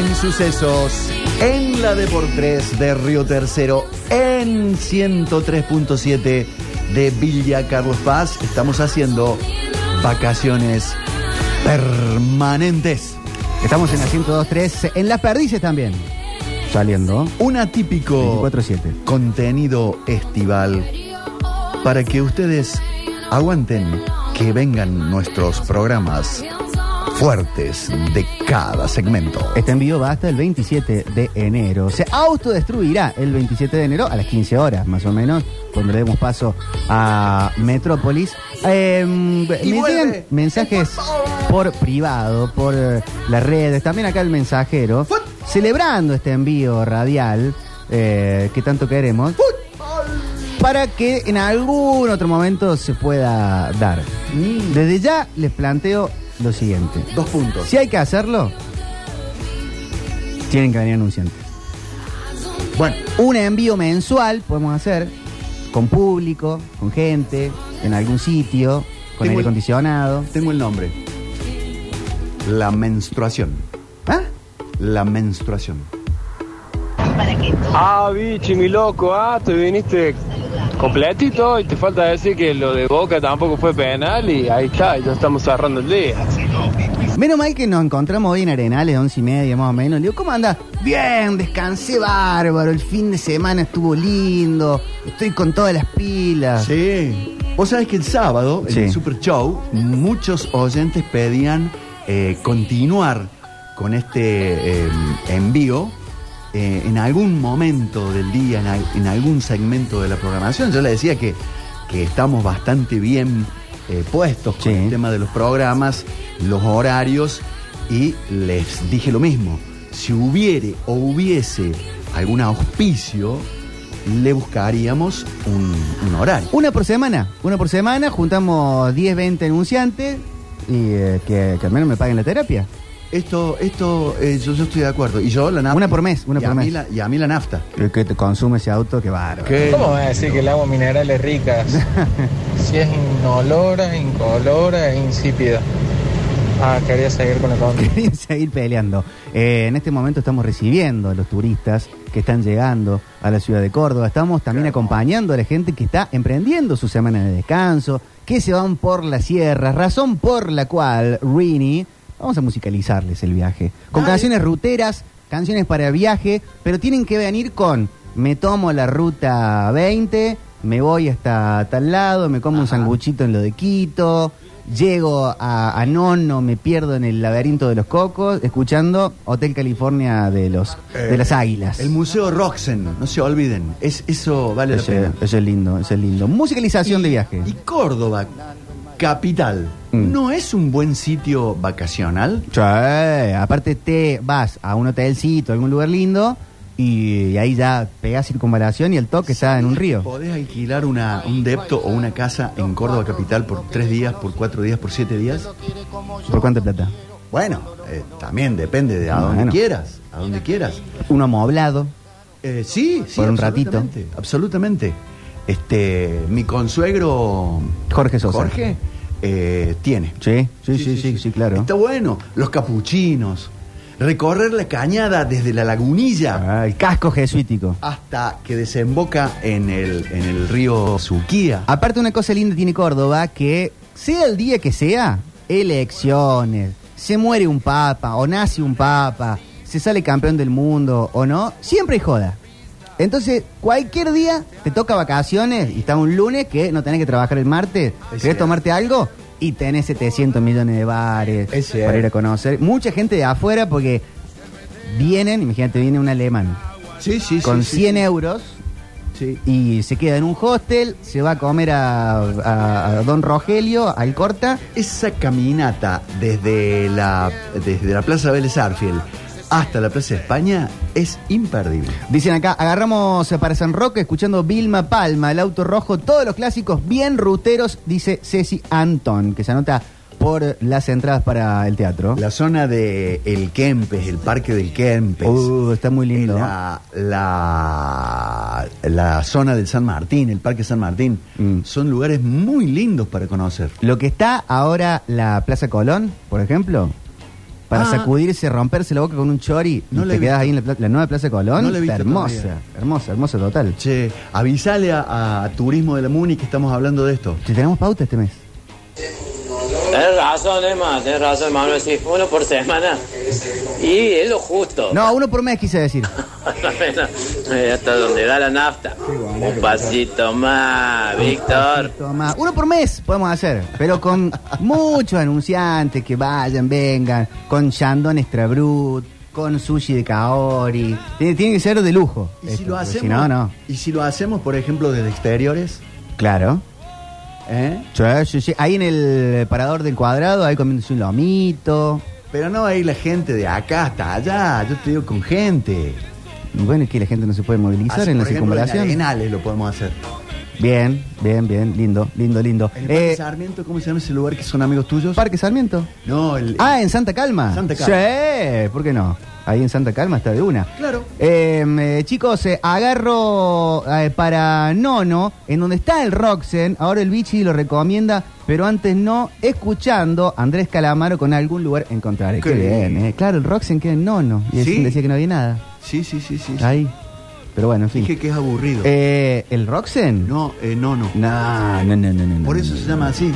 En sucesos, en la de por tres de Río Tercero, en 103.7 de Villa Carlos Paz, estamos haciendo vacaciones permanentes. Estamos en la 102.3, en Las Perdices también. Saliendo. Un atípico 24-7. contenido estival para que ustedes aguanten que vengan nuestros programas fuertes de cada segmento. Este envío va hasta el 27 de enero. Se autodestruirá el 27 de enero a las 15 horas, más o menos, cuando le demos paso a Metrópolis. Eh, me llegan mensajes por privado, por eh, las redes, también acá el mensajero, celebrando este envío radial eh, que tanto queremos. Para que en algún otro momento se pueda dar. Desde ya les planteo lo siguiente. Dos puntos. Si hay que hacerlo, tienen que venir anunciantes. Bueno, Un envío mensual podemos hacer con público, con gente, en algún sitio, con Tengo aire el- acondicionado. tengo el nombre. La menstruación. ¿Ah? La menstruación. Ah, bichi, mi loco, ah, te viniste completito y te falta decir que lo de Boca tampoco fue penal y ahí está, ya estamos cerrando el día. Menos mal que nos encontramos hoy en Arenales, once y media más o menos. Le digo, ¿cómo anda? Bien, descansé bárbaro, el fin de semana estuvo lindo, estoy con todas las pilas. Sí. Vos sabés que el sábado, en Sí. el Super Show, muchos oyentes pedían eh, continuar con este eh, envío eh, en algún momento del día, en, al- en algún segmento de la programación. Yo le decía que, que estamos bastante bien eh, puestos con Sí. el tema de los programas, los horarios, y les dije lo mismo. Si hubiere o hubiese algún auspicio, le buscaríamos un, un horario. Una por semana, una por semana, juntamos 10, 20 anunciantes y eh, que, que al menos me paguen la terapia. Esto, esto, eh, yo, yo estoy de acuerdo. Y yo la nafta. Una por mes, una y por a mí mes. la- y a mí la nafta. El que te consume ese auto, qué bárbaro. ¿Qué? ¿Cómo vas a decir que el agua mineral es rica? si es inolora, incolora e insípida. Ah, quería seguir con el contra. Quería seguir peleando. Eh, en este momento estamos recibiendo a los turistas que están llegando a la ciudad de Córdoba. Estamos también acompañando a la gente que está emprendiendo su semana de descanso, que se van por las sierras, razón por la cual Rini, vamos a musicalizarles el viaje. Con Dale. canciones ruteras, canciones para viaje, pero tienen que venir con me tomo la ruta 20, me voy hasta tal lado, me como un sanguchito en lo de Quito, llego a, a Nono, me pierdo en el laberinto de los cocos, escuchando Hotel California de los de las águilas. El Museo Roxen, no se olviden. Es, eso vale la pena. eso es lindo, eso es lindo. Musicalización de viaje. Y Córdoba, capital, Mm. ¿no es un buen sitio vacacional? Sí, aparte te vas a un hotelcito, a algún lugar lindo, y, ahí ya pegás circunvalación y el toque está en un río. ¿Podés alquilar una, un depto o una casa en Córdoba capital por tres días, por cuatro días, por siete días? ¿Por cuánta plata? Bueno, eh, también depende de a Bueno. donde quieras, a donde quieras. Uno amoblado. Eh, sí, sí, Por un ratito. Absolutamente. Este, mi consuegro Jorge Sosa. Jorge eh, tiene. Sí, sí, sí, sí, sí, claro. Está bueno. Los capuchinos. Recorrer la cañada desde la lagunilla Ah, el casco jesuítico. hasta que desemboca en el, en el río Suquía. Aparte una cosa linda tiene Córdoba que sea el día que sea, elecciones, se muere un papa o nace un papa, se sale campeón del mundo o no, siempre hay joda. Entonces, cualquier día te toca vacaciones y está un lunes que no tenés que trabajar el martes, querés cierto. tomarte algo y tenés 700 millones de bares Es para ir a conocer. Mucha gente de afuera porque vienen, imagínate, viene un alemán Sí, sí, con sí, 100 sí. euros y se queda en un hostel, se va a comer a, a- a Don Rogelio, al Corta. Esa caminata desde la, desde la Plaza Vélez Arfiel hasta la Plaza España es imperdible. Dicen acá, agarramos para San Roque escuchando Vilma Palma, el auto rojo, todos los clásicos bien ruteros, dice Ceci Anton, que se anota por las entradas para el teatro. La zona de El Kempes, el Parque del Kempes. Uh, está muy lindo. La, la, la zona del San Martín, el Parque San Martín, Mm. son lugares muy lindos para conocer. Lo que está ahora la Plaza Colón, por ejemplo, para Ah. sacudirse, romperse la boca con un chori No y la he te quedas visto. ahí en la, pla- la nueva Plaza Colón. No la he Está visto hermosa, todavía. hermosa, hermosa total. Che, avisale a, a Turismo de la Muni que estamos hablando de esto. Si tenemos pauta este mes. Tenés razón, Emma, tenés razón, Manuel, sí, uno por semana. Y es lo justo. No, uno por mes quise decir. Eh, Hasta donde da la nafta. Un pasito más, Víctor. Toma, uno por mes podemos hacer, pero con muchos anunciantes que vayan, vengan, con Shandon Extra Brut, con sushi de Kaori. Tiene, tiene que ser de lujo. ¿Y si lo hacemos? Si no, no. ¿Y si lo hacemos, por ejemplo, desde exteriores? Claro. ¿Eh? Sí, sí, sí. Ahí en el parador del cuadrado, ahí comiéndose un lomito. Pero no hay la gente de acá hasta allá. Yo te digo con gente. Bueno, es que la gente no se puede movilizar Así, en la por ejemplo, en circunvalación. Arenales lo podemos hacer. Bien, bien, bien, lindo, lindo, lindo. ¿En el Parque Eh, Sarmiento, cómo se llama ese lugar que son amigos tuyos? Parque Sarmiento. No, el... Ah, en Santa Calma. Santa Calma. Sí, ¿por qué no? Ahí en Santa Calma está de una. Claro. Eh, eh, chicos, eh, agarro eh, para Nono, en donde está el Roxen. Ahora el Bichi lo recomienda, pero antes no, escuchando Andrés Calamaro con algún lugar encontraré. Qué, Qué bien, bien. eh. Claro, el Roxen queda en Nono. Y ¿Sí? él decía que no había nada. Sí, sí, sí, sí. sí. Ahí. Pero bueno, en fin. Dije que es aburrido. Eh, ¿El Roxen? No, eh, no, no. No, no, no, no, no, Por eso no, se llama así.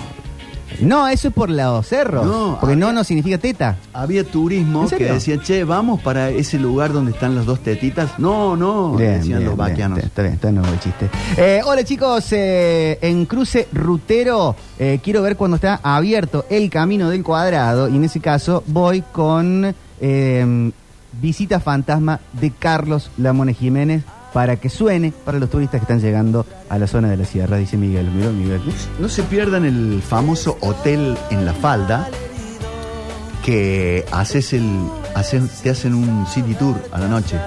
No, eso es por los cerros. No, porque había- no no significa teta. Había turismo ¿En que decía, che, vamos para ese lugar donde están las dos tetitas. No, no, Bien, decían bien, los bien, vaquianos. Está bien, está nuevo el chiste. Eh, hola chicos, eh, en cruce rutero eh, quiero ver cuando está abierto el camino del cuadrado y en ese caso voy con visita fantasma de Carlos Lamone Jiménez para que suene para los turistas que están llegando a la zona de la sierra, dice Miguel. Miró Miguel. No se pierdan el famoso hotel en la falda que haces el, te hacen un city tour a la noche.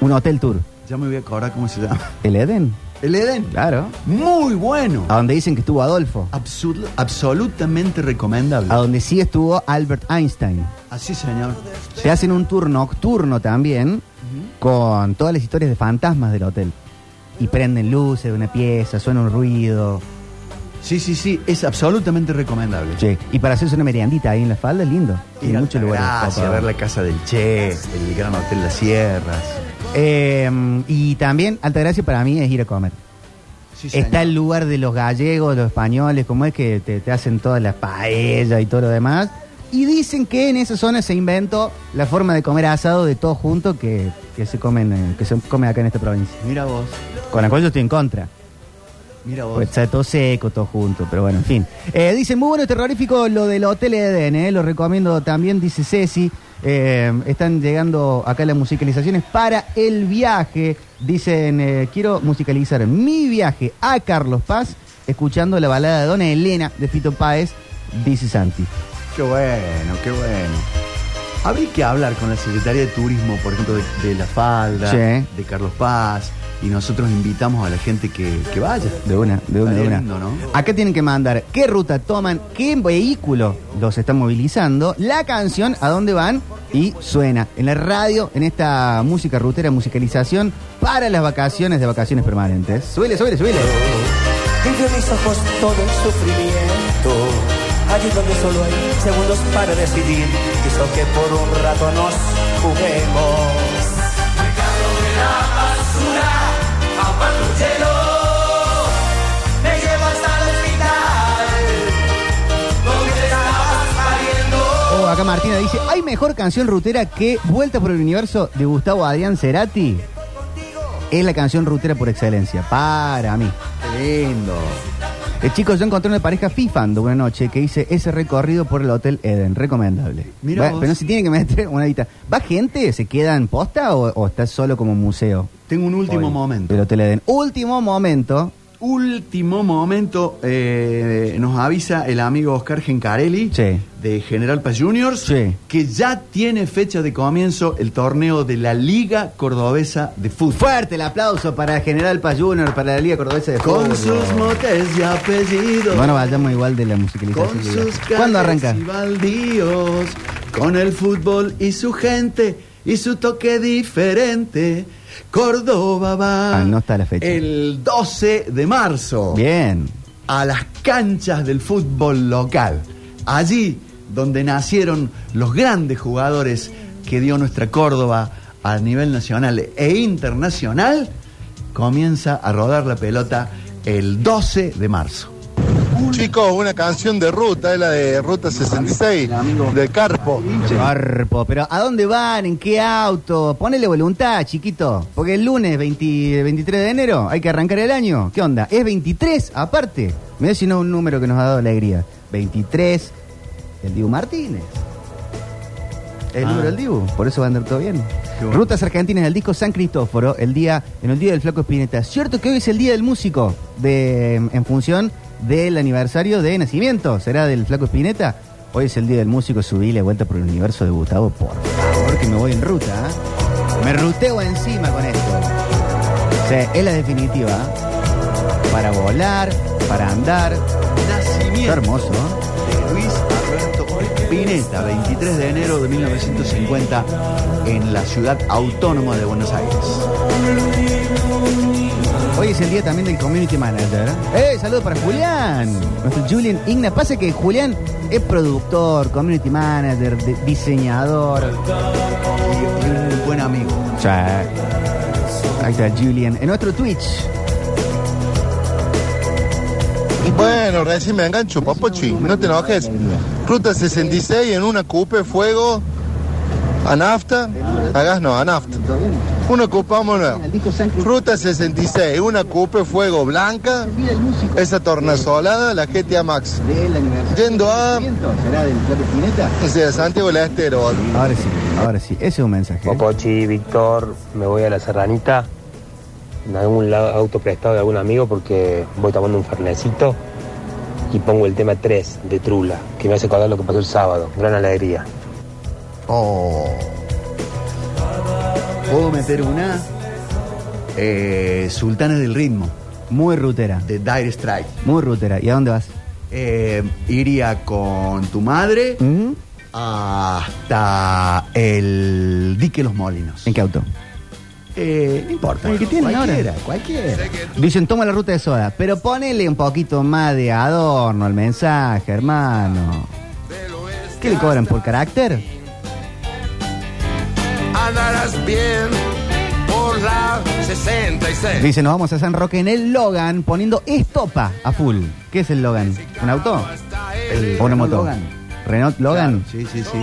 Un hotel tour. Ya me voy a acordar cómo se llama. ¿El Eden? El Eden. Claro. Muy bueno. A donde dicen que estuvo Adolfo. Absol- absolutamente recomendable. A donde sí estuvo Albert Einstein. Así, señor. Se hacen un tour nocturno también con todas las historias de fantasmas del hotel. Y prenden luces de una pieza, suena un ruido. Sí, sí, sí, es absolutamente recomendable. Sí. Y para hacerse una meriendita ahí en la falda es lindo. Ir En a muchos lugares. Altagracia, copados. ver la casa del Che, el Gran Hotel Las Sierras. Eh, y también Altagracia para mí es ir a comer. Sí, señor. Está el lugar de los gallegos, los españoles, como es que te, te hacen todas las paellas y todo lo demás. Y dicen que en esa zona se inventó la forma de comer asado de todos juntos que, que se comen, eh, que se come acá en esta provincia. Mira vos, Con la cual yo estoy en contra. Mira vos. Pues está todo seco, todo junto, pero bueno, en fin. Eh, dicen, muy bueno y terrorífico lo del Hotel Eden, eh, lo recomiendo también, dice Ceci. Eh, están llegando acá las musicalizaciones para el viaje. Dicen, eh, quiero musicalizar mi viaje a Carlos Paz, escuchando la balada de Dona Elena de Fito Páez, dice Santi. Qué bueno, qué bueno. Habría que hablar con la Secretaría de Turismo, por ejemplo, de, de La Falda, Sí. de Carlos Paz, y nosotros invitamos a la gente que, que vaya. De una, de una, de una. lindo, ¿no? Acá tienen que mandar qué ruta toman, qué vehículo los están movilizando, la canción, a dónde van y suena en la radio, en esta música rutera, musicalización para las vacaciones de vacaciones permanentes. Suele, suele, suele. Entre mis ojos todo el sufrimiento. Allí donde solo hay segundos para decidir. Quiso que por un rato nos juguemos. Acá Martina dice, ¿hay mejor canción rutera que Vuelta por el Universo de Gustavo Adrián Cerati? Es la canción rutera por excelencia, para mí. Qué lindo. Eh, chicos, yo encontré una pareja fifando una noche que hice ese recorrido por el Hotel Eden. Recomendable. Mira Va- vos. pero no se tiene que meter una edita. ¿Va gente? ¿Se queda en posta o, o está solo como museo? Tengo un último Hoy, momento. Del Hotel Eden. Último momento. Último momento, eh, nos avisa el amigo Oscar Gencarelli Sí. de General Paz Juniors Sí. que ya tiene fecha de comienzo el torneo de la Liga Cordobesa de Fútbol. Fuerte el aplauso para General Paz Junior, para la Liga Cordobesa de Fútbol. Con sus motes y apellidos. Bueno, vayamos igual de la musicalización. con sus. ¿Cuándo arranca? y baldíos, con el fútbol y su gente y su toque diferente. Córdoba va Ah, no está la fecha. el 12 de marzo Bien. a las canchas del fútbol local. Allí donde nacieron los grandes jugadores que dio nuestra Córdoba a nivel nacional e internacional, comienza a rodar la pelota el 12 de marzo. Chicos, una canción de ruta, es la de Ruta 66, de Carpo. Carpo, pero ¿a dónde van? ¿En qué auto? Ponele voluntad, chiquito. Porque el lunes 20 23 de enero hay que arrancar el año. ¿Qué onda? ¿Es 23 aparte? Mira si no es un número que nos ha dado alegría. 23, el Dibu Martínez. El Ah. número del Dibu, por eso va a andar todo bien. Bueno. Rutas Argentinas del disco San Cristóforo, el día, en el día del Flaco Espineta. Cierto que hoy es el día del músico, de, en función del aniversario de nacimiento. ¿Será del Flaco Espineta? Hoy es el día del músico, subí la vuelta por el universo de Gustavo, por favor, que me voy en ruta. ¿eh? Me ruteo encima con esto. Es la definitiva. ¿eh? Para volar, para andar. Nacimiento Está hermoso, ¿eh? de Luis Spinetta, 23 de enero de 1950, en la ciudad autónoma de Buenos Aires. Hoy es el día también del community manager. ¡Eh! Saludos para Julián. Nuestro Julian Igna. Pasa que Julián es productor, community manager, de- diseñador. Y, un buen amigo. O sea, ahí está Julian. En nuestro Twitch. Bueno, recién me engancho, papochi, no te enojes. Ruta 66 en una coupe fuego a nafta, a gas no, a nafta. Una coupe, vámonos. Ruta 66, una coupe fuego blanca, esa tornasolada, la GTA Max. Yendo a, Santiago del Estero. Ahora sí, ahora sí. Ese es un mensaje. Popochi, Víctor, me voy a la serranita, en algún lado, auto prestado de algún amigo porque voy tomando un fernecito y pongo el tema 3 de Trula, que me hace acordar lo que pasó el sábado. Gran alegría. Oh. ¿Puedo meter una? Eh, Sultanes del Ritmo, Muy rutera. de Dire Strike. Muy rutera. ¿Y a dónde vas? Eh, iría con tu madre ¿Mm? hasta el Dique Los Molinos. ¿En qué auto? Eh, no importa. El que tienen ahora. cualquiera, cualquiera. Dicen, toma la ruta de soda, pero ponele un poquito más de adorno al mensaje, hermano. ¿Qué le cobran por carácter? Andarás bien por la 66. Dice, nos vamos a San Roque en el Logan poniendo estopa a full. ¿Qué es el Logan? ¿Un auto? El ¿O una Renault moto? Logan. ¿Renault Logan? Claro, sí, sí, sí.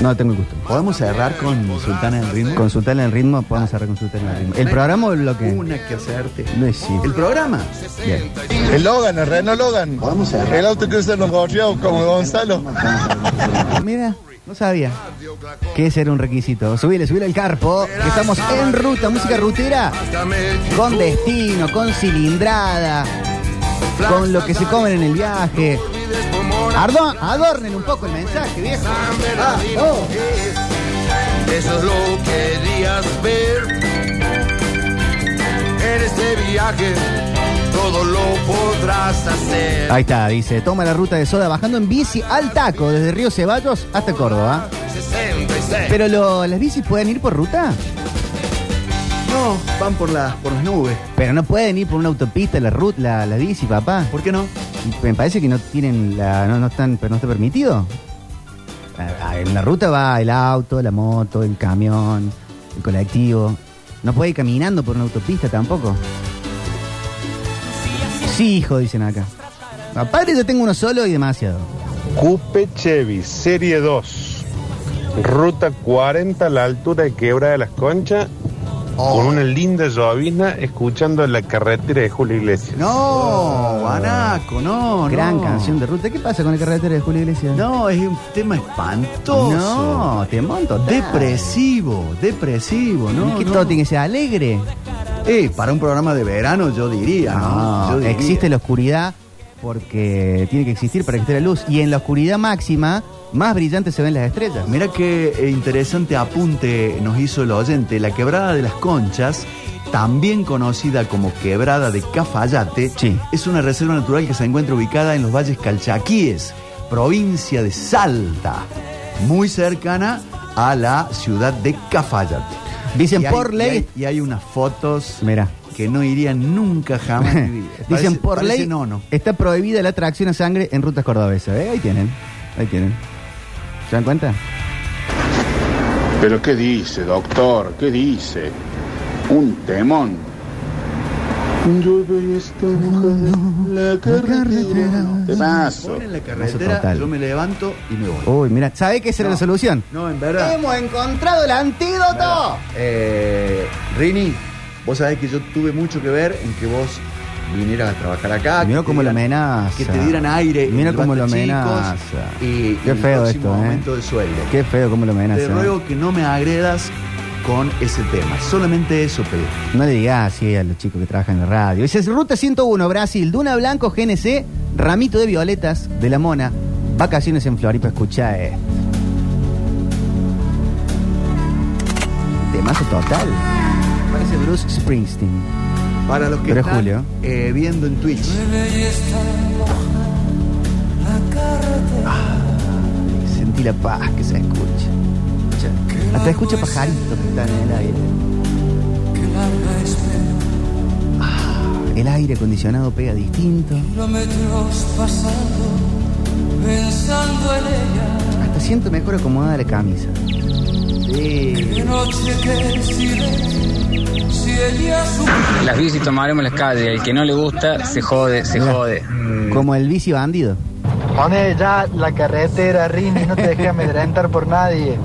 No tengo el gusto. ¿Podemos cerrar con Sultanes del Ritmo? Consultar en el ritmo, podemos cerrar consultar en el ritmo. ¿El programa o lo que? Una que hacerte. No es sí. ¿El programa? Bien. El Logan, el Renault Logan. Vamos a El auto que usan los gorrios como Gonzalo. Mira, no sabía que ese era un requisito. Subile, subile el carpo. que Estamos en ruta, música rutera. Con destino, con cilindrada, con lo que se comen en el viaje. Adornen un poco el mensaje, viejo. Ah, oh. Eso es lo que querías ver. En este viaje todo lo podrás hacer. Ahí está, dice, toma la ruta de soda bajando en bici al taco desde Río Ceballos hasta Córdoba. 66. Pero lo- las bicis pueden ir por ruta, No, van por, la, por las nubes. pero no pueden ir por una autopista la ruta, la, la bici, papá. ¿Por qué no? Me parece que no tienen la, no, no están, pero no está permitido. Ah, ah, En la ruta va el auto, la moto, el camión, el colectivo. No puede ir caminando por una autopista tampoco. Sí, hijo, dicen acá. Padre, yo tengo uno solo y demasiado. Coupe Chevy, serie 2. Ruta 40 a la altura de Quebra de las Conchas. Con una linda llovizna escuchando la carretera de Julio Iglesias. No, Guanaco, no, Gran no. canción de ruta. ¿Qué pasa con la carretera de Julio Iglesias? No, es un tema espantoso. No, te monto. Depresivo, depresivo, ¿no? ¿Qué no. todo tiene que ser alegre? Eh, para un programa de verano yo diría, ¿no? No, Yo diría. existe la oscuridad porque tiene que existir para que esté la luz. Y en la oscuridad máxima, más brillantes se ven las estrellas. Mira qué eh, interesante apunte nos hizo el oyente. La quebrada de las conchas, también conocida como quebrada de Cafayate, Sí. es una reserva natural que se encuentra ubicada en los valles calchaquíes, provincia de Salta, muy cercana a la ciudad de Cafayate. Dicen Y hay- por y ley. hay- Y hay, unas fotos Mira. que no irían nunca jamás. Dicen Parece- por parece ley no, no. está prohibida la tracción a sangre en rutas cordobesas. ¿eh? Ahí tienen. Ahí tienen. ¿Se dan cuenta? Pero ¿qué dice, doctor? ¿Qué dice? Un temón. Llueve y está mojada la carretera. Temazo. Pon en la carretera, total. yo me levanto y me voy. Uy, mira, ¿sabe qué será No. la solución? No, en verdad. ¡Hemos encontrado el antídoto! Eh, Rini, vos sabés que yo tuve mucho que ver en que vos vinieras a trabajar acá. Mira cómo lo amenaza. Que te dieran aire. Mira cómo lo amenaza. Y, Qué el feo esto, ¿eh? aumento de sueldo. Qué feo cómo lo amenaza. Te ruego que no me agredas con ese tema. Solamente eso pedí. No le digas así a los chicos que trabajan en la radio. Dice, Ruta 101, Brasil, Duna Blanco, GNC, Ramito de Violetas, de la Mona, vacaciones en Floripa, escucha esto. Temazo total. Parece Bruce Springsteen. Para los que Pero están Julio. eh, viendo en Twitch. Sentí la paz que se escucha. Escucha. Hasta escucha pajaritos que están en el aire. Ah, el aire acondicionado pega distinto. Hasta siento mejor acomodada la camisa. Sí. Las bici tomaremos las calles. El que no le gusta, se jode, se Mira, jode. Como el bici bandido. Pone ya la carretera, Rini, no te dejes amedrentar por nadie.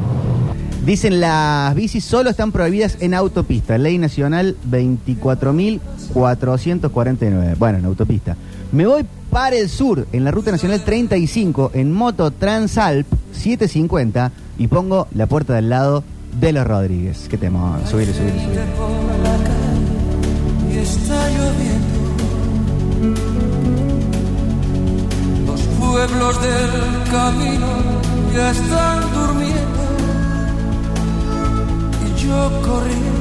Dicen las bicis solo están prohibidas en autopista. Ley Nacional 24.449. Bueno, en autopista. Me voy para el sur, en la Ruta Nacional 35, en moto Transalp 750 y pongo la puerta del lado de los Rodríguez. Qué subile. y está lloviendo. Los pueblos del camino ya están durmiendo y yo corriendo.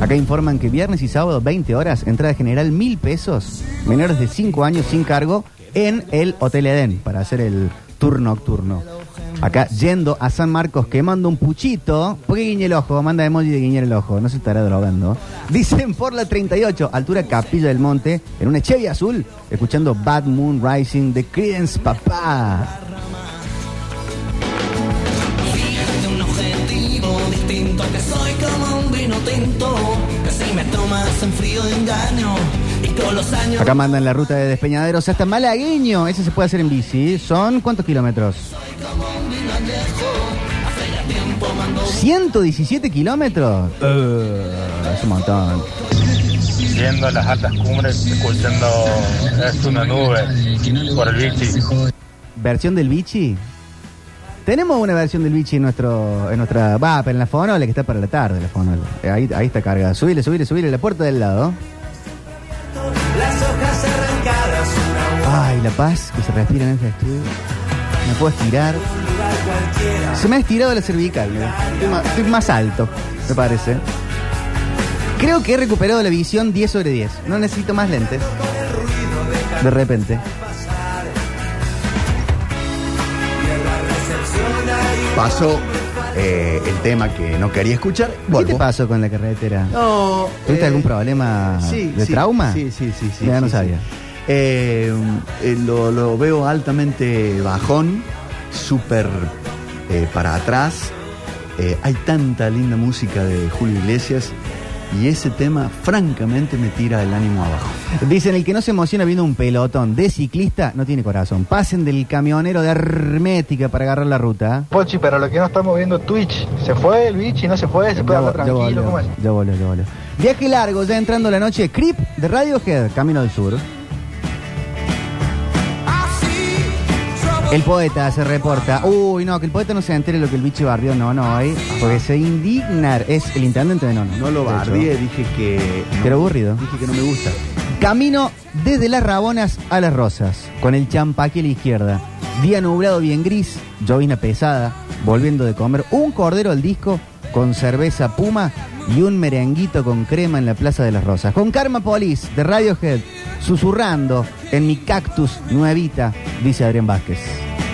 Acá informan que viernes y sábado, 20 horas, entrada general mil pesos, menores de 5 años sin cargo, en el Hotel Edén para hacer el tour nocturno. Acá yendo a San Marcos quemando un puchito. ¿Por qué guiñe el ojo? Manda emoji de guiñar el ojo. No se estará drogando. Dicen por la 38, altura Capilla del Monte, en una Chevy azul, escuchando Bad Moon Rising de Creedence Papá. Acá mandan la ruta de Despeñaderos hasta Malagueño. Ese se puede hacer en bici. ¿Son cuántos kilómetros? 117 kilómetros. Eh, es un montón. Yendo a las altas cumbres, escuchando Es una nube por el bici. ¿Versión del bichi? Tenemos una versión del bichi en nuestro, en nuestra. Va, pero en la fonola que está para la tarde, la fonola. Eh, Ahí, ahí está cargada. Subile, subile, subile la puerta del lado. La paz que se respira en este estudio. Me puedo estirar. Se me ha estirado la cervical, mira. Estoy más, estoy más alto, me parece. Creo que he recuperado la visión 10 sobre 10. No necesito más lentes. De repente. Pasó eh, el tema que no quería escuchar. ¿Qué te pasó con la carretera? No. ¿Tuviste eh, algún problema sí, de sí, trauma? Sí, sí, sí. sí Ya no sí, sabía. Eh, eh, lo, lo veo altamente bajón, súper eh, para atrás. Eh, hay tanta linda música de Julio Iglesias y ese tema, francamente, me tira el ánimo abajo. Dicen, el que no se emociona viendo un pelotón de ciclista no tiene corazón. Pasen del camionero de hermética para agarrar la ruta. Pochi, pero lo que no estamos viendo Twitch, ¿se fue el bichi? ¿No se fue? ¿Se puede hablar tranquilo? volvió, ¿Cómo es? ya volvió, ya volvió. Viaje largo, ya entrando la noche. Creep de Radiohead, Camino del Sur. El poeta se reporta. Uy, no, que el poeta no se entere lo que el bicho bardeó. No, no, ¿eh? porque se indignar. Es el intendente de Nono. No lo de hecho. bardeé, dije que. no- Pero aburrido. Dije que no me gusta. Camino desde las Rabonas a las Rosas, con el champaque a la izquierda. Día nublado bien gris, llovina pesada, volviendo de comer un cordero al disco con cerveza puma y un merenguito con crema en la Plaza de las Rosas. Con Karma Police de Radiohead, susurrando en mi cactus nuevita, dice Adrián Vázquez.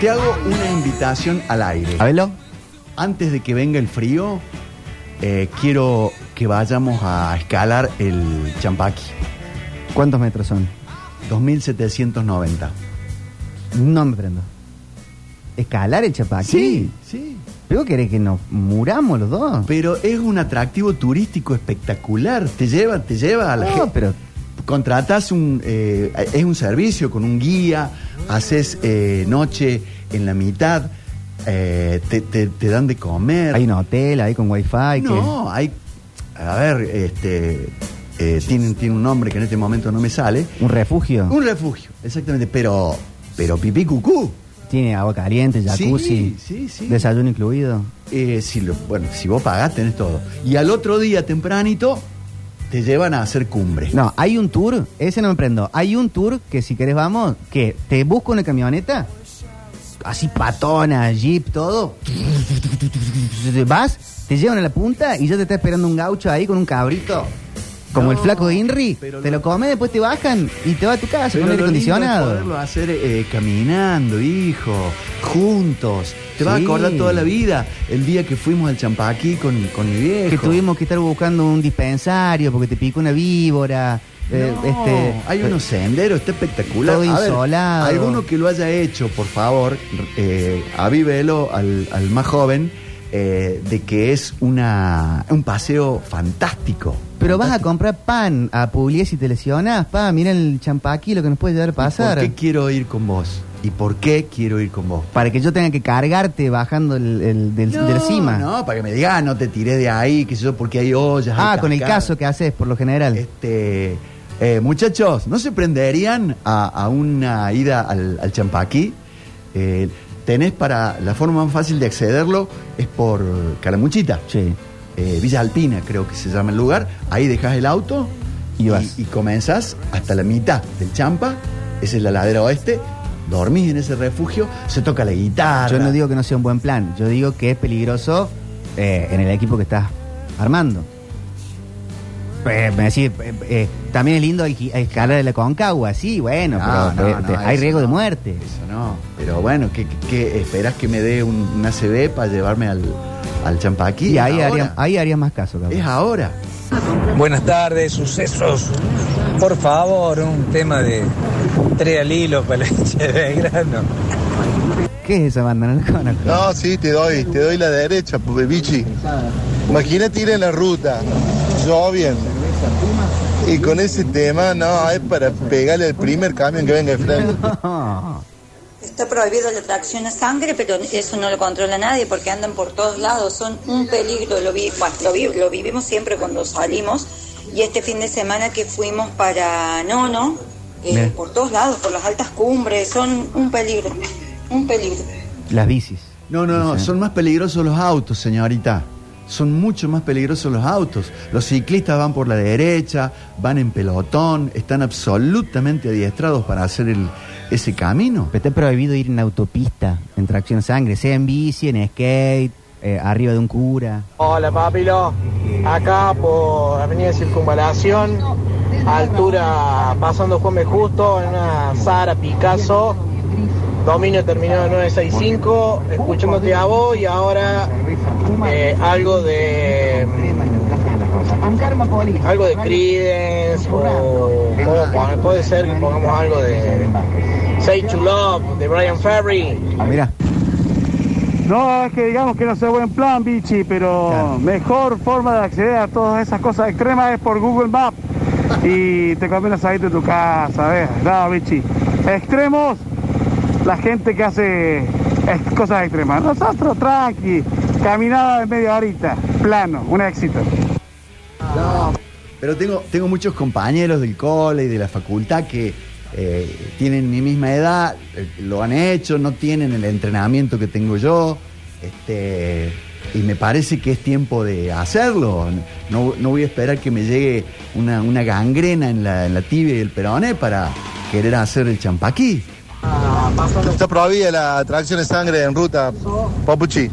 Te hago una invitación al aire. A verlo. Antes de que venga el frío, eh, quiero que vayamos a escalar el Champaqui. ¿Cuántos metros son? 2790. No me prendo. ¿Escalar el chapaquí? Sí, sí. ¿Pero querés que nos muramos los dos? Pero es un atractivo turístico espectacular. Te lleva, te lleva a la No, gente. pero Contratas un. eh, es un servicio con un guía, haces eh, noche en la mitad, eh, te, te- te dan de comer. hay un hotel ahí con wifi. No, hay. A ver, este. tiene, tiene un nombre que en este momento no me sale. un refugio. Un refugio, exactamente. Pero. Pero pipí cucú. Tiene agua caliente, jacuzzi. Sí, sí, sí. Desayuno incluido. Eh, si lo- bueno, si vos pagás, tenés todo. Y al otro día, tempranito, te llevan a hacer cumbre. No, hay un tour, ese no me prendo. Hay un tour que si querés vamos, que te busco una camioneta, así patona, jeep, todo. Vas, te llevan a la punta y ya te está esperando un gaucho ahí con un cabrito. Como el flaco de Inri, te lo- lo comes, después te bajan y te vas a tu casa con aire acondicionado. poderlo hacer eh, caminando, hijo, juntos. Te vas Sí. a acordar toda la vida el día que fuimos al Champaquí con, con mi viejo. Que tuvimos que estar buscando un dispensario porque te picó una víbora. eh, No, este, hay unos senderos, está espectacular. Todo A ver, alguno que lo haya hecho, por favor, eh, avívelo al, al más joven eh, de que es una, un paseo fantástico. Pero vas a comprar pan a Pugliese y te lesionas, pa, mira el champaqui lo que nos puede llegar a pasar. ¿Por qué quiero ir con vos? ¿Y por qué quiero ir con vos? Para que yo tenga que cargarte bajando el, el del, de la cima. No, para que me digas, "Ah, no te tiré de ahí, que sé yo, porque hay ollas. ah, hay con el cascadas". caso que haces por lo general. Este, eh, muchachos, ¿no se prenderían a, a una ida al, al Champaquí? Eh, tenés para, la forma más fácil de accederlo es por Calamuchita. Sí. Eh, Villa Alpina, creo que se llama el lugar. Ahí dejas el auto Y vas. y, comenzás hasta la mitad del Champa. Esa es la ladera oeste. Dormís en ese refugio, se toca la guitarra. Yo no digo que no sea un buen plan, yo digo que es peligroso eh, en el equipo que estás armando. Eh, me decís, eh, eh, también es lindo escalar de la Concagua, sí, bueno, No, pero no, te- no, hay eso riesgo de no. muerte. Eso no. Pero bueno, ¿qué, qué- qué esperás que me dé un, una CB para llevarme al, al Champaquí? Y ahí, ¿Es haría, ahora? ahí harías más caso, capaz. Es ahora. Buenas tardes, sucesos. Por favor, un tema de tres al hilo para la hincha de Belgrano. ¿Qué es esa banda? No la conozco. No, sí, te doy, te doy la derecha, pues, bichi. Imagínate ir en la ruta, lloviendo. Y con ese tema, no, es para pegarle al primer camión que venga de frente. Está prohibido la tracción a sangre, pero eso no lo controla nadie porque andan por todos lados, son un peligro. Lo, vi, bueno, lo, vi- lo vivimos siempre cuando salimos y este fin de semana que fuimos para Nono, eh, por todos lados, por las altas cumbres, son un peligro, un peligro. Las bicis. No, no, no, Sí. son más peligrosos los autos, señorita. Son mucho más peligrosos los autos. Los ciclistas van por la derecha, van en pelotón, están absolutamente adiestrados para hacer el, ese camino. Pero está prohibido ir en autopista, en tracción sangre, sea en bici, en skate, eh, arriba de un cura. Hola papilo, acá por Avenida Circunvalación, altura pasando Juan B. Justo, en una Sara Picasso, dominio terminado en 965, escuchándote a vos y ahora eh, algo de algo de Creedence o puede ser que pongamos algo de Say to Love de Brian Ferry. Mira, No, es que digamos que no sea buen plan, bichi, pero mejor forma de acceder a todas esas cosas extremas es por Google Maps. Y te conviene salir de tu casa, ¿ves? No, bichi. Extremos, la gente que hace cosas extremas. Nosotros, tranqui, caminada de media horita, plano, un éxito. Pero tengo, tengo muchos compañeros del cole y de la facultad que eh, tienen mi misma edad, eh, lo han hecho, no tienen el entrenamiento que tengo yo. Este, y me parece que es tiempo de hacerlo. No, no voy a esperar que me llegue una, una gangrena en la, en la tibia y el peroné para querer hacer el champaquí. Está prohibida la tracción de sangre en ruta, Papuchi.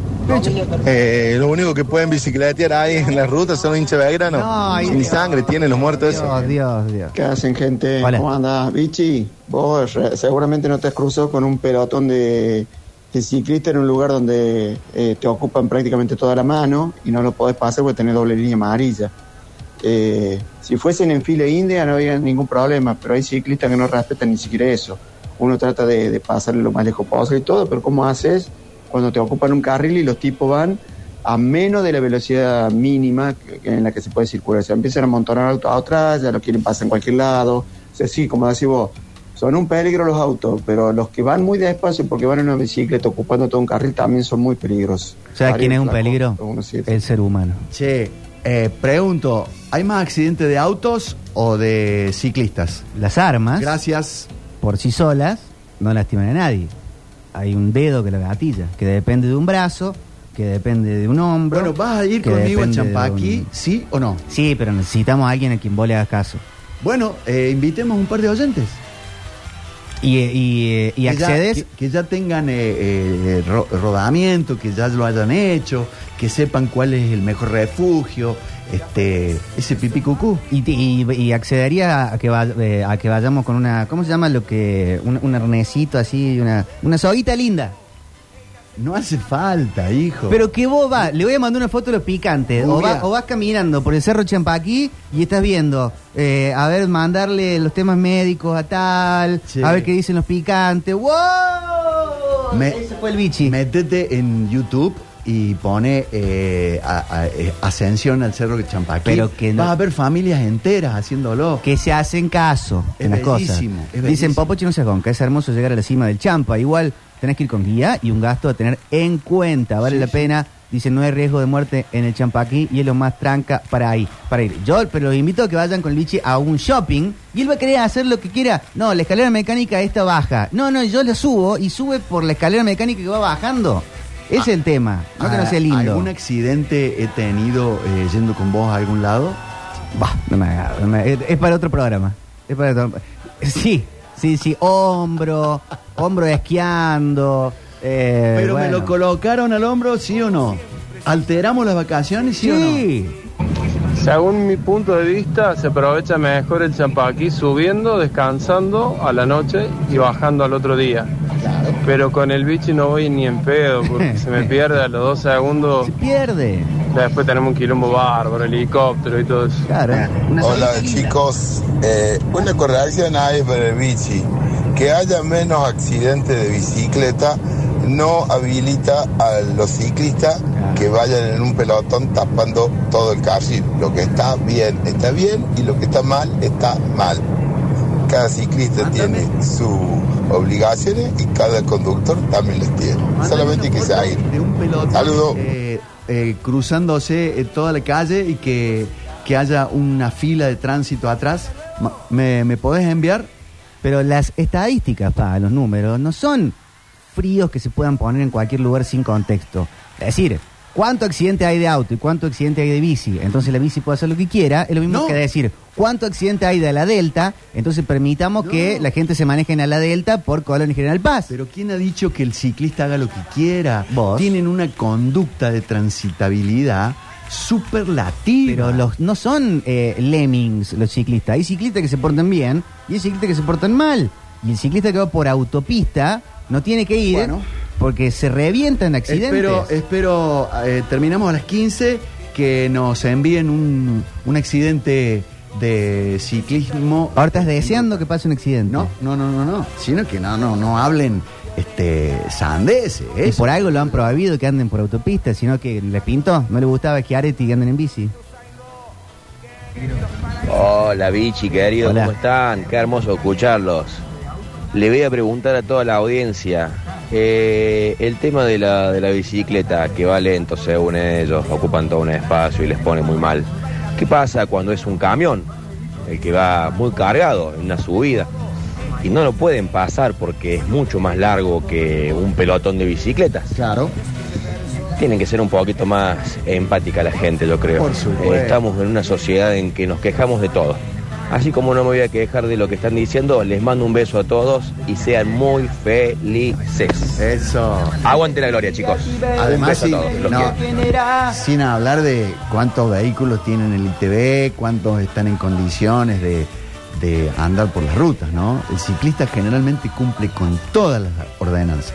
Eh, lo único que pueden bicicletear ahí en la ruta son hinchas de Belgrano. No, Sin sangre tienen los muertos esos. Dios, Dios. ¿Qué hacen, gente? Hola. ¿Cómo andás? Bichi, vos re- seguramente no te has cruzado con un pelotón de, de ciclistas en un lugar donde eh, te ocupan prácticamente toda la mano y no lo podés pasar porque tenés doble línea amarilla. Eh, si fuesen en fila india no había ningún problema, pero hay ciclistas que no respetan ni siquiera eso. Uno trata de, de pasarle lo más lejos posible y todo, pero ¿cómo haces cuando te ocupan un carril y los tipos van a menos de la velocidad mínima en la que se puede circular? Se empiezan a amontonar autos atrás, ya lo quieren pasar en cualquier lado. O sea, sí, como decís vos, son un peligro los autos, pero los que van muy despacio porque van en una bicicleta ocupando todo un carril también son muy peligrosos. ¿Sabes quién es un peligro? El ser humano. Che, eh, pregunto, ¿hay más accidentes de autos o de ciclistas? Las armas, Gracias. por sí solas, no lastiman a nadie. Hay un dedo que lo gatilla, que depende de un brazo, que depende de un hombro. Bueno, ¿vas a ir conmigo a Champaquí, un- sí o no? Sí, pero necesitamos a alguien a quien vos le hagas caso. Bueno, eh, invitemos un par de oyentes. Y, y, y Que ya- accedes. que, que ya tengan eh, eh, ro- rodamiento, que ya lo hayan hecho, que sepan cuál es el mejor refugio, este, ese pipí cucú. Y, y- y accedería a que, va- eh, a que vayamos con una. ¿Cómo se llama lo que.? Un, un arnesito así, una, una soguita linda. No hace falta, hijo. Pero que vos vas, le voy a mandar una foto de los picantes. O, va- o vas caminando por el cerro Champaquí y estás viendo, eh, a ver, mandarle los temas médicos a tal, Sí. a ver qué dicen los picantes. ¡Wow! Me- Ese fue el bichi. Métete en YouTube y pone eh, a- a- eh, ascensión al cerro de Champaquí. Pero que no- Vas a ver familias enteras haciéndolo. que se hacen caso Es en las cosas. Dicen. Popochi no se que es hermoso llegar a la cima del Champa. Igual tenés que ir con guía y un gasto a tener en cuenta. Vale Sí, la sí. pena. Dicen, no hay riesgo de muerte en el Champaquí y es lo más tranca para ir. Para ir. Yo pero los invito a que vayan con Lichi a un shopping y él va a querer hacer lo que quiera. No, la escalera mecánica esta baja. No, no, yo la subo y sube por la escalera mecánica que va bajando. Es el tema. No que no Ah, sea lindo. ¿Algún accidente he tenido eh, yendo con vos a algún lado? Bah, no me hagas, no me- es, es para otro programa. Es para otro- Sí, sí, sí. Hombro, hombro esquiando. eh, Pero me lo colocaron al hombro, ¿sí o no? ¿Alteramos las vacaciones, sí, Sí. Según mi punto de vista, se aprovecha mejor el champaquí subiendo, descansando a la noche y bajando al otro día. Pero con el bichi no voy ni en pedo, porque se me pierde a los dos segundos. Se pierde. Después tenemos un quilombo bárbaro, helicóptero y todo eso. Claro. Hola chicos, Eh, una corrección hay para el bici. Que haya menos accidentes de bicicleta no habilita a los ciclistas que vayan en un pelotón tapando todo el carril. Lo que está bien está bien y lo que está mal está mal. Cada ciclista tiene sus obligaciones y cada conductor también las tiene. Solamente que seguir. De un pelotón Saludo. eh, eh, cruzándose eh, toda la calle y que, que haya una fila de tránsito atrás. ¿Me, me podés enviar? Pero las estadísticas, pa, los números, no son fríos que se puedan poner en cualquier lugar sin contexto. Es decir, ¿cuánto accidente hay de auto y cuánto accidente hay de bici? Entonces la bici puede hacer lo que quiera. Es lo mismo No. que decir, ¿cuánto accidente hay de la Delta? Entonces permitamos que la gente se maneje en la Delta por Colón y General Paz. Pero ¿quién ha dicho que el ciclista haga lo que quiera? Vos. Tienen una conducta de transitabilidad superlativa. Pero los no son eh, lemmings los ciclistas. Hay ciclistas que se portan bien y hay ciclistas que se portan mal. Y el ciclista que va por autopista no tiene que ir Bueno. Porque se revientan accidentes. Espero, espero eh, terminamos a las 15 que nos envíen un, un accidente de ciclismo. Ahora estás deseando que pase un accidente. No, no, no, no, no. Sino que no, no, no hablen este. Y eso. por algo lo han prohibido que anden por autopista, sino que les pintó. No le gustaba que Areti y anden en bici. Hola, bichi, querido, Hola. ¿cómo están? Qué hermoso escucharlos. Le voy a preguntar a toda la audiencia eh, el tema de la, de la bicicleta, que va lento según ellos, ocupan todo un espacio y les pone muy mal. ¿Qué pasa cuando es un camión, el que va muy cargado en una subida? Y no lo pueden pasar porque es mucho más largo que un pelotón de bicicletas. Claro. Tienen que ser un poquito más empática la gente, yo creo. Por supuesto. Estamos en una sociedad en que nos quejamos de todo. Así como no me voy a quejar de lo que están diciendo, les mando un beso a todos y sean muy felices. Eso. Aguante la gloria, chicos. un Además, beso sí, a todos. Los no, sin hablar de cuántos vehículos tienen el ITV, cuántos están en condiciones de, de andar por las rutas, ¿no? El ciclista generalmente cumple con todas las ordenanzas.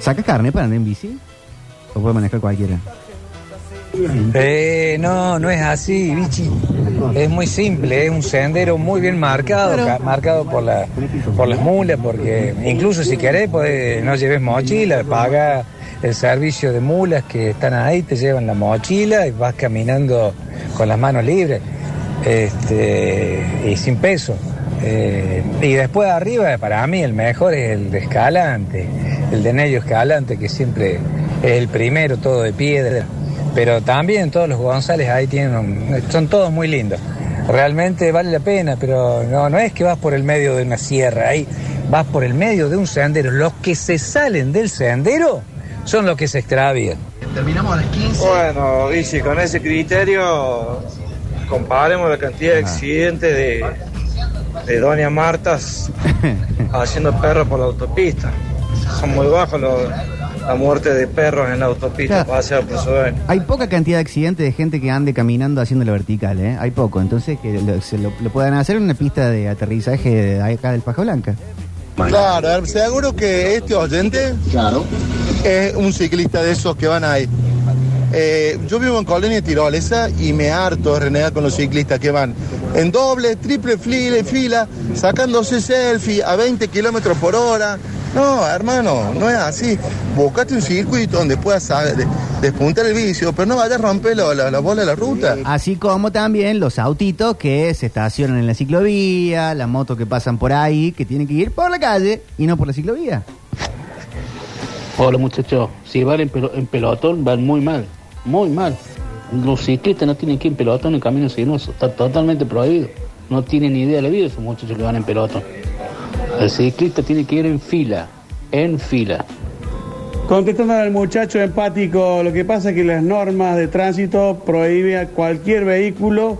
¿Saca carne para andar en bici? ¿O puede manejar cualquiera? Eh, no, no es así, bichi. Es muy simple, es un sendero muy bien marcado, ca- marcado por, la, por las mulas, porque incluso si querés, podés- no lleves mochila, paga el servicio de mulas que están ahí, te llevan la mochila y vas caminando con las manos libres este, y sin peso. Eh, y después arriba, para mí, el mejor es el de Escalante, el de Nello Escalante, que siempre es el primero, todo de piedra. Pero también todos los González ahí tienen, un- son todos muy lindos. Realmente vale la pena, pero no, no es que vas por el medio de una sierra, ahí vas por el medio de un sendero. Los que se salen del sendero son los que se extravían. Terminamos a las 15. Bueno, Vichy, con ese criterio, comparemos la cantidad de accidentes de, de Doña Martas haciendo perros por la autopista. Son muy bajos los- la muerte de perros en la autopista, Claro. Hay poca cantidad de accidentes de gente que ande caminando haciendo la vertical, ¿eh? Hay poco. Entonces, que lo, se lo, lo puedan hacer en una pista de aterrizaje de acá del Paja Blanca. Claro, seguro que este oyente es un ciclista de esos que van ahí. Eh, yo vivo en Colonia Tirolesa y me harto de renegar con los ciclistas que van en doble, triple fila, fila, sacándose selfie a 20 kilómetros por hora. No, hermano, no es así. Buscate un circuito donde puedas de- despuntar el vicio, pero no vayas a romper lo- la, la bola de la ruta. Así como también los autitos que se estacionan en la ciclovía, las motos que pasan por ahí, que tienen que ir por la calle y no por la ciclovía. Hola muchachos, si van en pelotón van muy mal, muy mal. Los ciclistas no tienen que ir en pelotón en camino sinuoso, está totalmente prohibido. No tienen ni idea de la vida esos muchachos que van en pelotón. El ciclista tiene que ir en fila, en fila. Contestando al muchacho empático, lo que pasa es que las normas de tránsito prohíben a cualquier vehículo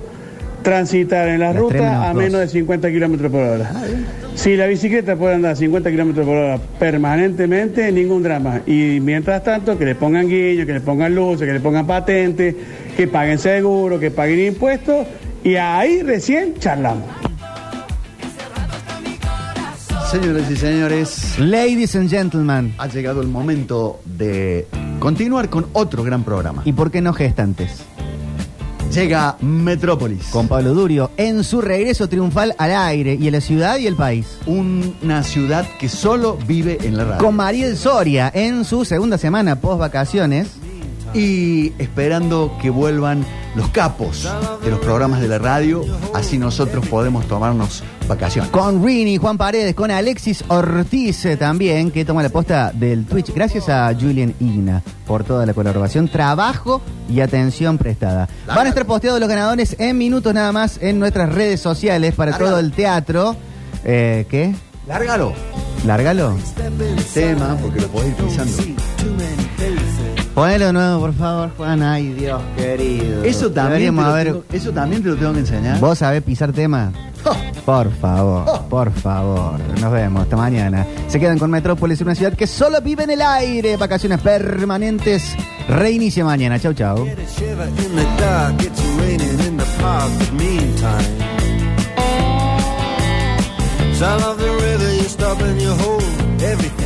transitar en la Las ruta a menos de 50 kilómetros por hora. Si la bicicleta puede andar a 50 kilómetros por hora permanentemente, ningún drama. Y mientras tanto, que le pongan guiño, que le pongan luces, que le pongan patente, que paguen seguro, que paguen impuestos, y ahí recién charlamos. Señoras y señores, Ladies and gentlemen. ha llegado el momento de continuar con otro gran programa. ¿Y por qué no gestantes? Llega Metrópolis. Con Pablo Durio en su regreso triunfal al aire y en la ciudad y el país. Una ciudad que solo vive en la radio. Con Mariel Soria en su segunda semana post vacaciones. y esperando que vuelvan los capos de los programas de la radio, así nosotros podemos tomarnos vacaciones. Con Rini, Juan Paredes, con Alexis Ortiz eh, también, que toma la posta del Twitch. Gracias a Julian Igna por toda la colaboración, trabajo y atención prestada. Van a estar posteados los ganadores en minutos nada más en nuestras redes sociales para Lárgalo. todo el teatro. Eh, ¿Qué? Lárgalo. Lárgalo. El tema, porque lo podés ir pisando. Ponelo de nuevo, por favor, Juan. Ay, Dios querido. Eso también, te lo haber- tengo, eso también te lo tengo que enseñar. ¿Vos sabés pisar tema? Por favor, por favor. Nos vemos hasta mañana. Se quedan con Metrópolis, una ciudad que solo vive en el aire. Vacaciones permanentes. Reinicia mañana. Chau, chau. The